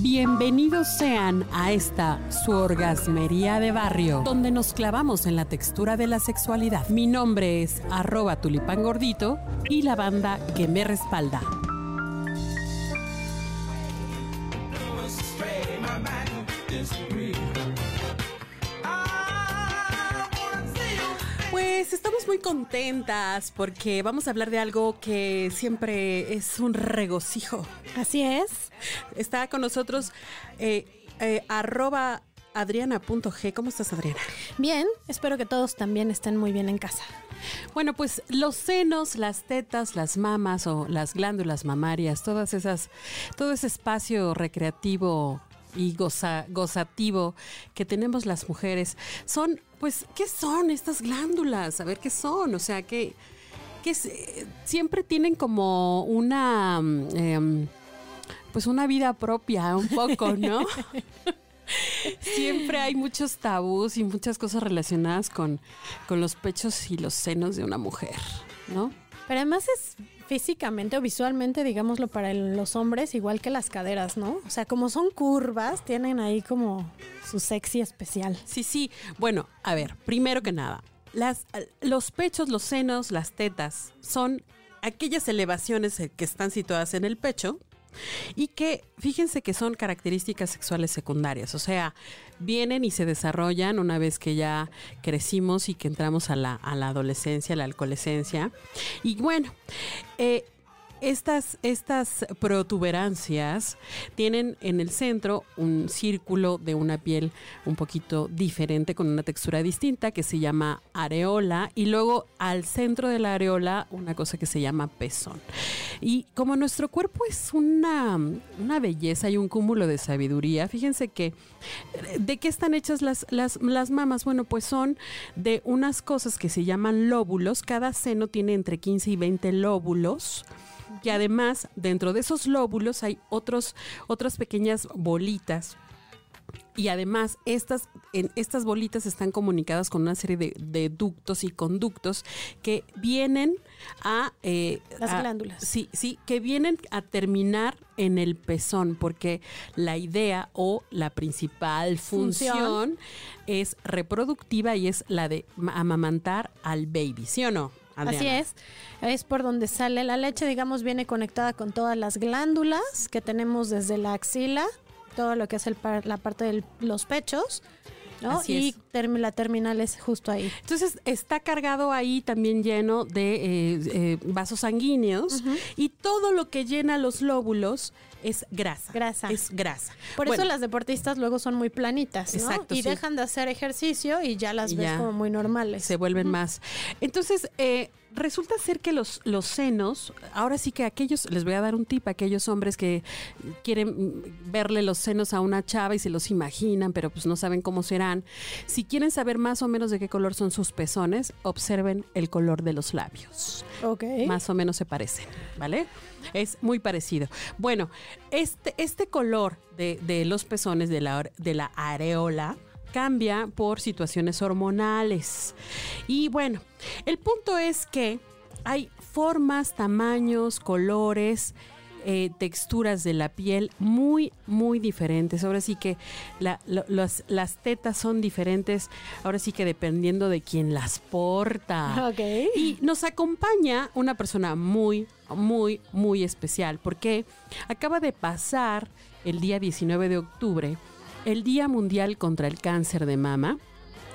Bienvenidos sean a esta su orgasmería de barrio, donde nos clavamos en la textura de la sexualidad. Mi nombre es arroba tulipán gordito y la banda que me respalda. Pues estamos muy contentas porque vamos a hablar de algo que siempre es un regocijo. Así es. Está con nosotros eh, eh, arroba adriana.g. ¿Cómo estás, Adriana? Bien, espero que todos también estén muy bien en casa. Bueno, pues los senos, las tetas, las mamas o las glándulas mamarias, todas esas, todo ese espacio recreativo y goza, gozativo que tenemos las mujeres, son, pues, ¿qué son estas glándulas? A ver, ¿qué son? O sea, que, que siempre tienen como una, mm, em, pues, una vida propia, un poco, ¿no? Siempre hay muchos tabús y muchas cosas relacionadas con, con los pechos y los senos de una mujer, ¿no? Pero además es físicamente o visualmente, digámoslo, para los hombres, igual que las caderas, ¿no? O sea, como son curvas, tienen ahí como su sexy especial. Sí, sí. Bueno, a ver, primero que nada, las, los pechos, los senos, las tetas son aquellas elevaciones que están situadas en el pecho y que fíjense que son características sexuales secundarias, o sea, vienen y se desarrollan una vez que ya crecimos y que entramos a la, a la adolescencia, a la alcoholescencia. Y bueno, eh, estas, estas protuberancias tienen en el centro un círculo de una piel un poquito diferente, con una textura distinta, que se llama areola, y luego al centro de la areola una cosa que se llama pezón. Y como nuestro cuerpo es una, una belleza y un cúmulo de sabiduría, fíjense que ¿de qué están hechas las, las, las mamas? Bueno, pues son de unas cosas que se llaman lóbulos. Cada seno tiene entre 15 y 20 lóbulos que además dentro de esos lóbulos hay otros, otras pequeñas bolitas. Y además, estas, en, estas bolitas están comunicadas con una serie de, de ductos y conductos que vienen a... eh, Las a- glándulas. Sí, sí, que vienen a terminar en el pezón, porque la idea o la principal función, Función. es reproductiva y es la de ma- amamantar al baby, ¿sí o no? Así es. Es por donde sale la leche, digamos, viene conectada con todas las glándulas que tenemos desde la axila, todo lo que es el par- la parte de los pechos, ¿no? Así y la terminal es justo ahí. Entonces está cargado ahí también lleno de eh, eh, vasos sanguíneos y todo lo que llena los lóbulos es grasa. Grasa. Es grasa. Por Bueno, eso las deportistas luego son muy planitas, ¿no? Exacto, Y sí. dejan de hacer ejercicio y ya las ves como muy normales. se vuelven más. Entonces, eh, resulta ser que los, los senos, ahora sí que aquellos, les voy a dar un tip, aquellos hombres que quieren verle los senos a una chava y se los imaginan, pero pues no saben cómo serán. Si quieren saber más o menos de qué color son sus pezones, observen el color de los labios. Ok. Más o menos se parecen, ¿vale? Es muy parecido. Bueno, este, este color de, de los pezones de la, de la areola cambia por situaciones hormonales. Y bueno, el punto es que hay formas, tamaños, colores, eh, texturas de la piel muy, muy diferentes. Ahora sí que la- lo- las, las tetas son diferentes, ahora sí que dependiendo de quién las porta. Y nos acompaña una persona muy, muy, muy especial porque acaba de pasar el día 19 de octubre, el Día Mundial contra el Cáncer de Mama.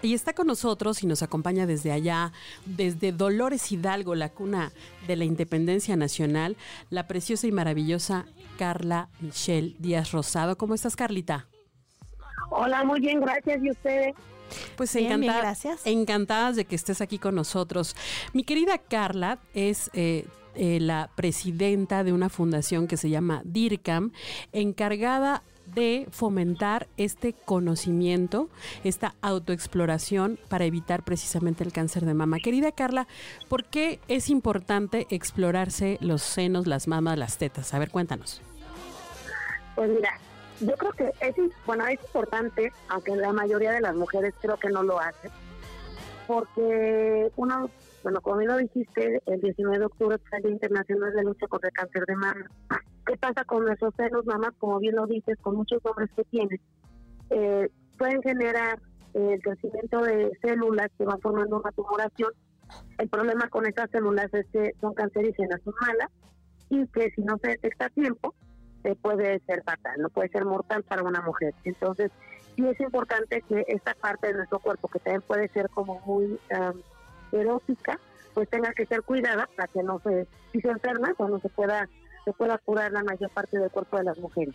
Y está con nosotros y nos acompaña desde allá, desde Dolores Hidalgo, la cuna de la independencia nacional, la preciosa y maravillosa Carla Michelle Díaz Rosado. ¿Cómo estás, Carlita? Hola, muy bien, gracias. ¿Y ustedes? Pues Bien, bien, encantada- gracias. encantadas de que estés aquí con nosotros. Mi querida Carla es eh, eh, la presidenta de una fundación que se llama DIRCAM, encargada de fomentar este conocimiento, esta autoexploración para evitar precisamente el cáncer de mama. Querida Carla, ¿por qué es importante explorarse los senos, las mamas, las tetas? A ver, cuéntanos. Pues mira, yo creo que es, bueno, es importante, aunque la mayoría de las mujeres creo que no lo hacen, porque uno, bueno, como lo dijiste, el 19 de octubre es el Día Internacional de Lucha contra el Cáncer de Mama. ¿Qué pasa con nuestros senos, mamás? Como bien lo dices, con muchos hombres que tienen, eh, pueden generar el crecimiento de células que van formando una tumoración. El problema con estas células es que son cancerígenas, son malas, y que si no se detecta a tiempo, eh, puede ser fatal, no puede ser mortal para una mujer. Entonces, sí es importante que esta parte de nuestro cuerpo, que también puede ser como muy erótica, pues tenga que ser cuidada para que no se, si se enferma, cuando se pueda, se pueda curar la mayor parte del cuerpo de las mujeres.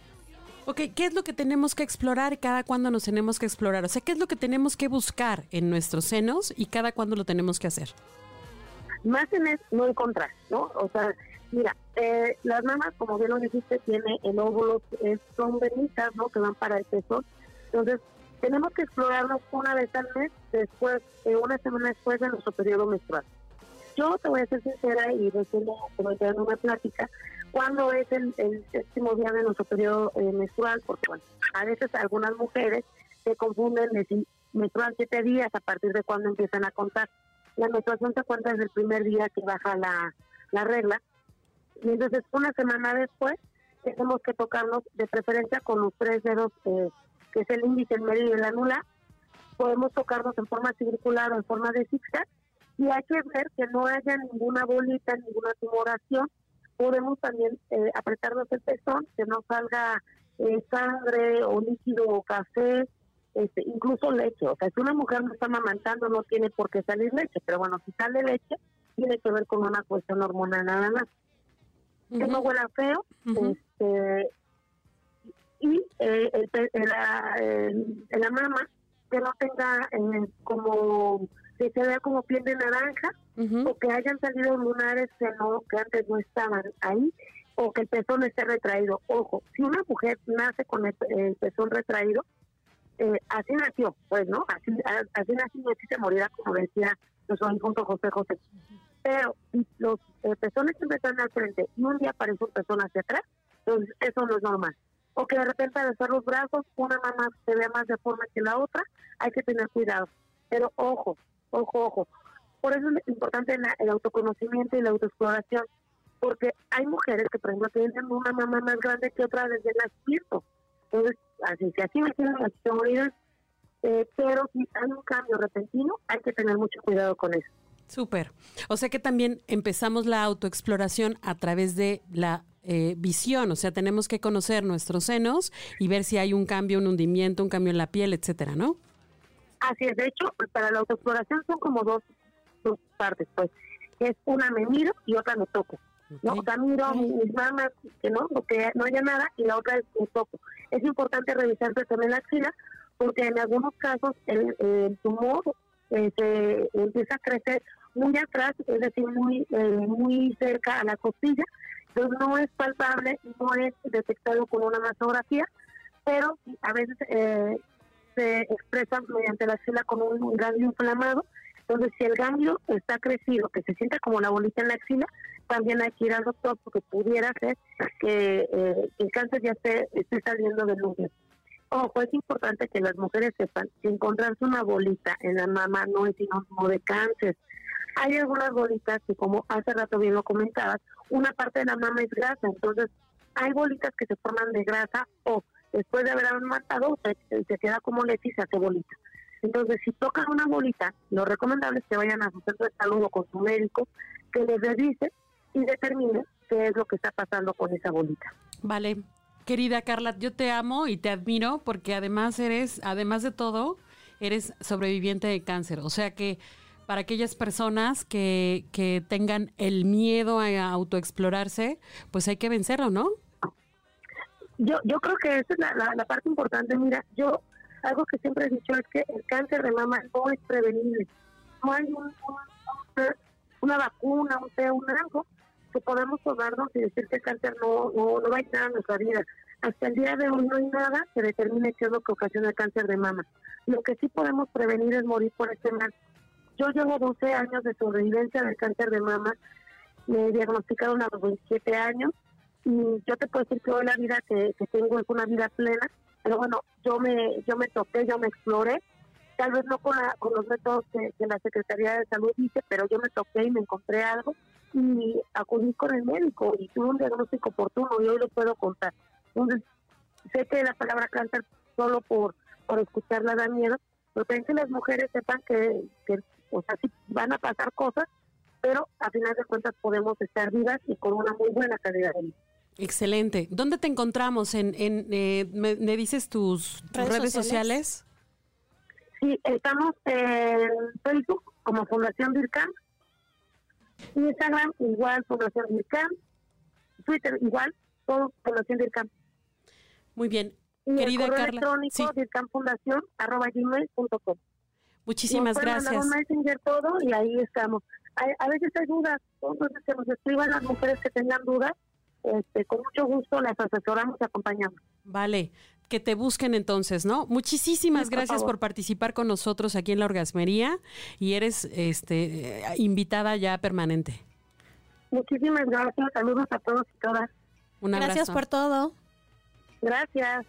Ok, ¿qué es lo que tenemos que explorar cada cuando nos tenemos que explorar? O sea, ¿qué es lo que tenemos que buscar en nuestros senos y cada cuando lo tenemos que hacer? Más en es no encontrar, ¿no? O sea, mira, eh, las mamas, como bien lo dijiste, tiene el óvulo, son venitas, ¿no? Que van para el pezón. Entonces, tenemos que explorarlos una vez al mes, después, eh, una semana después de nuestro periodo menstrual. Yo te voy a ser sincera y recién en una plática, cuando es el, séptimo día de nuestro periodo eh, menstrual, porque bueno, a veces algunas mujeres se confunden de si menstruan siete días a partir de cuando empiezan a contar. La menstruación se cuenta desde el primer día que baja la, la regla, y entonces una semana después tenemos que tocarnos de preferencia con los tres dedos, eh, que es el índice, el medio y la anula. Podemos tocarnos en forma circular o en forma de zigzag y hay que ver que no haya ninguna bolita, ninguna tumoración. Podemos también eh, apretarnos el pezón, que no salga eh, sangre o líquido o café, este, incluso leche. O sea, si una mujer no está amamantando, no tiene por qué salir leche, pero bueno, si sale leche, tiene que ver con una cuestión hormonal nada más. Que no huela feo, este, y eh, el, el, la mama que no tenga eh, como que se vea como piel de naranja o que hayan salido lunares que no que antes no estaban ahí o que el pezón esté retraído. Ojo, si una mujer nace con el, pezón retraído, eh, así nació, pues, ¿no? Así, así nació y así se morirá, como decía nuestro junto José José. Pero si los eh, pezones siempre están al frente y un día aparece un pezón hacia atrás, entonces eso no es normal. O que de repente al alzar los brazos, una mamá se vea más deforme que la otra, hay que tener cuidado. Pero ojo, ojo, ojo. Por eso es importante el autoconocimiento y la autoexploración, porque hay mujeres que, por ejemplo, tienen una mamá más grande que otra desde el nacimiento. Entonces, así, si así me tienen las eh, pero si hay un cambio repentino, hay que tener mucho cuidado con eso. Súper. O sea que también empezamos la autoexploración a través de la eh, visión, o sea, tenemos que conocer nuestros senos y ver si hay un cambio, un hundimiento, un cambio en la piel, etcétera, ¿no? Así es, de hecho, para la autoexploración son como dos, dos partes, pues. Es una me miro y otra me toco. ¿no? O sea, miro mis mamas, que no, que no haya nada, y la otra es me toco. Es importante revisarse también la axila, porque en algunos casos el, tumor eh, se empieza a crecer muy atrás, es decir, muy, eh, muy cerca a la costilla, entonces no es palpable, no es detectado con una mastografía, pero a veces eh, se expresan mediante la axila con un ganglio inflamado. Entonces, si el ganglio está crecido, que se sienta como la bolita en la axila, también hay que ir al doctor porque pudiera ser que eh, el cáncer ya esté, esté saliendo del útero. Ojo, es importante que las mujeres sepan que encontrarse una bolita en la mama no es sinónimo de cáncer. Hay algunas bolitas que, como hace rato bien lo comentabas, una parte de la mama es grasa, entonces hay bolitas que se forman de grasa o después de haber matado, se, se queda como leche y se hace bolita. Entonces, si tocan una bolita, lo recomendable es que vayan a su centro de salud o con su médico, que les revise y determine qué es lo que está pasando con esa bolita. Vale. Querida Carla, yo te amo y te admiro porque además eres, además de todo, eres sobreviviente de cáncer. O sea que para aquellas personas que, que tengan el miedo a autoexplorarse, pues hay que vencerlo, ¿no? Yo, yo creo que esa es la, la, parte importante. Mira, yo algo que siempre he dicho es que el cáncer de mama no es prevenible. No hay una vacuna, un té, un algo que podamos tomarnos y decir que el cáncer no, no, no va a entrar a nuestra vida. Hasta el día de hoy no hay nada que determine qué es lo que ocasiona el cáncer de mama. Lo que sí podemos prevenir es morir por este mal. Yo llevo 12 años de sobrevivencia del cáncer de mama. Me diagnosticaron a los 27 años y yo te puedo decir que hoy la vida que, tengo es una vida plena, pero bueno, yo me yo me toqué, yo me exploré, tal vez no con, con los métodos que, la Secretaría de Salud dice, pero yo me toqué y me encontré algo y acudí con el médico y tuve un diagnóstico oportuno y hoy lo puedo contar. Entonces, sé que la palabra cáncer solo por, por escucharla da miedo, pero también que las mujeres sepan que, que, o van a pasar cosas, pero a final de cuentas podemos estar vivas y con una muy buena calidad de vida. Excelente. ¿Dónde te encontramos? En, en eh, me, me dices tus, tus Redes redes, sociales. sociales? Sí, estamos en Facebook como Fundación DIRCAM, Instagram igual Fundación DIRCAM, Twitter igual, todo Fundación DIRCAM. Muy bien. Y Querida el correo Carla, electrónico sí. arroba gmail.com. Muchísimas Nos gracias. un messenger todo y ahí estamos. Hay- a veces hay dudas, entonces que nos escriban las mujeres que tengan dudas, este, con mucho gusto las asesoramos y acompañamos. Vale, que te busquen entonces, ¿no? Muchísimas Sí, gracias por participar con nosotros aquí en la Orgasmería y eres este eh, invitada ya permanente. Muchísimas gracias, saludos a todos y todas. Un abrazo. Gracias por todo. Gracias.